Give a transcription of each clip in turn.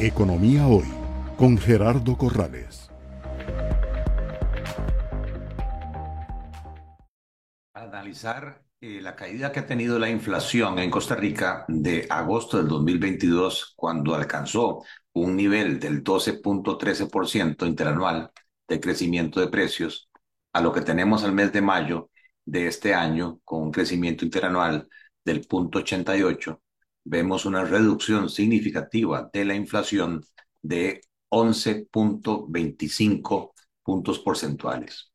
Economía Hoy con Gerardo Corrales. Analizar eh, la caída que ha tenido la inflación en Costa Rica de agosto del 2022, cuando alcanzó un nivel del 12.13% interanual de crecimiento de precios, a lo que tenemos al mes de mayo de este año, con un crecimiento interanual del 0.88, vemos una reducción significativa de la inflación de 11.25 puntos porcentuales.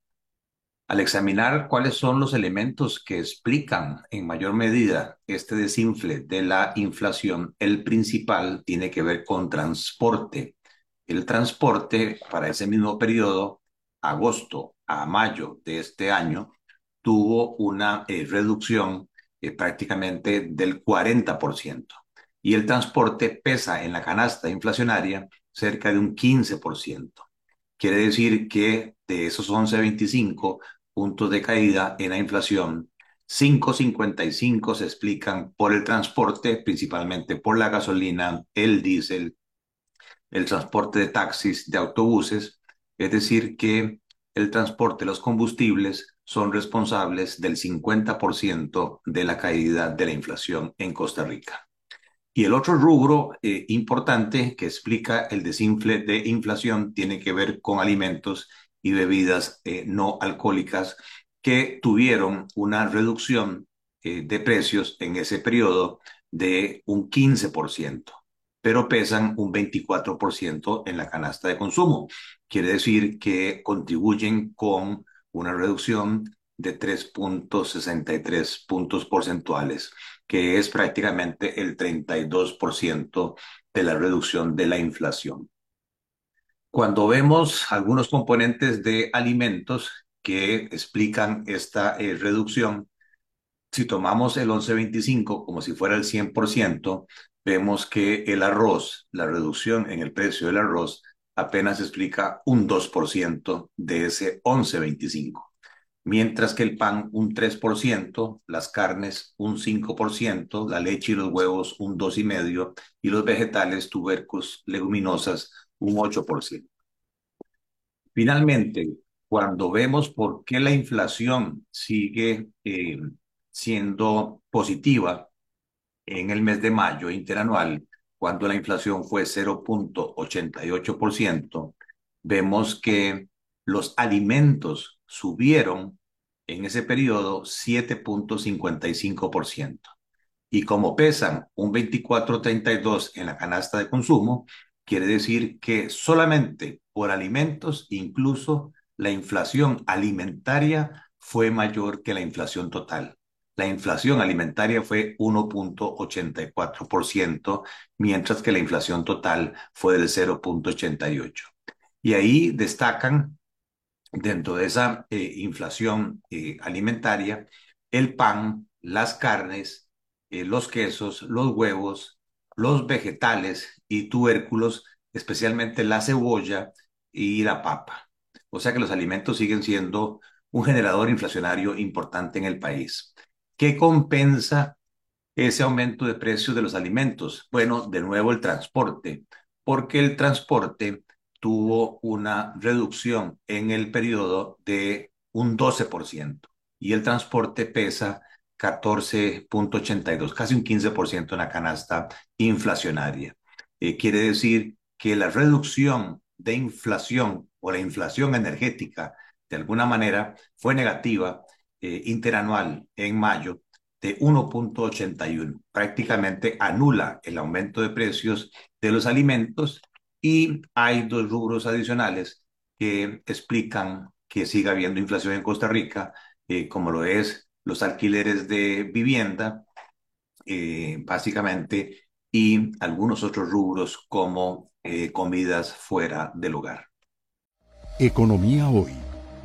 Al examinar cuáles son los elementos que explican en mayor medida este desinfle de la inflación, el principal tiene que ver con transporte. El transporte para ese mismo periodo, agosto a mayo de este año, tuvo una eh, reducción eh, prácticamente del 40%. Y el transporte pesa en la canasta inflacionaria cerca de un 15%. Quiere decir que de esos 11.25 puntos de caída en la inflación, 5.55 se explican por el transporte, principalmente por la gasolina, el diésel, el transporte de taxis, de autobuses, es decir, que el transporte, los combustibles son responsables del 50% de la caída de la inflación en Costa Rica. Y el otro rubro eh, importante que explica el desinfle de inflación tiene que ver con alimentos y bebidas eh, no alcohólicas que tuvieron una reducción eh, de precios en ese periodo de un 15%, pero pesan un 24% en la canasta de consumo. Quiere decir que contribuyen con una reducción de 3.63 puntos porcentuales, que es prácticamente el 32% de la reducción de la inflación. Cuando vemos algunos componentes de alimentos que explican esta eh, reducción, si tomamos el 1125 como si fuera el 100%, vemos que el arroz, la reducción en el precio del arroz, apenas explica un 2% de ese 11.25, mientras que el pan un 3%, las carnes un 5%, la leche y los huevos un 2,5% y los vegetales, tubérculos, leguminosas un 8%. Finalmente, cuando vemos por qué la inflación sigue eh, siendo positiva en el mes de mayo interanual, cuando la inflación fue 0.88%, vemos que los alimentos subieron en ese periodo 7.55%. Y como pesan un 24.32 en la canasta de consumo, quiere decir que solamente por alimentos, incluso la inflación alimentaria fue mayor que la inflación total la inflación alimentaria fue 1.84%, mientras que la inflación total fue del 0.88%. Y ahí destacan, dentro de esa eh, inflación eh, alimentaria, el pan, las carnes, eh, los quesos, los huevos, los vegetales y tubérculos, especialmente la cebolla y la papa. O sea que los alimentos siguen siendo un generador inflacionario importante en el país. ¿Qué compensa ese aumento de precios de los alimentos? Bueno, de nuevo el transporte, porque el transporte tuvo una reducción en el periodo de un 12% y el transporte pesa 14.82, casi un 15% en la canasta inflacionaria. Eh, quiere decir que la reducción de inflación o la inflación energética, de alguna manera, fue negativa eh, interanual en mayo de 1.81. Prácticamente anula el aumento de precios de los alimentos y hay dos rubros adicionales que explican que siga habiendo inflación en Costa Rica, eh, como lo es los alquileres de vivienda, eh, básicamente, y algunos otros rubros como comidas fuera del hogar. Economía hoy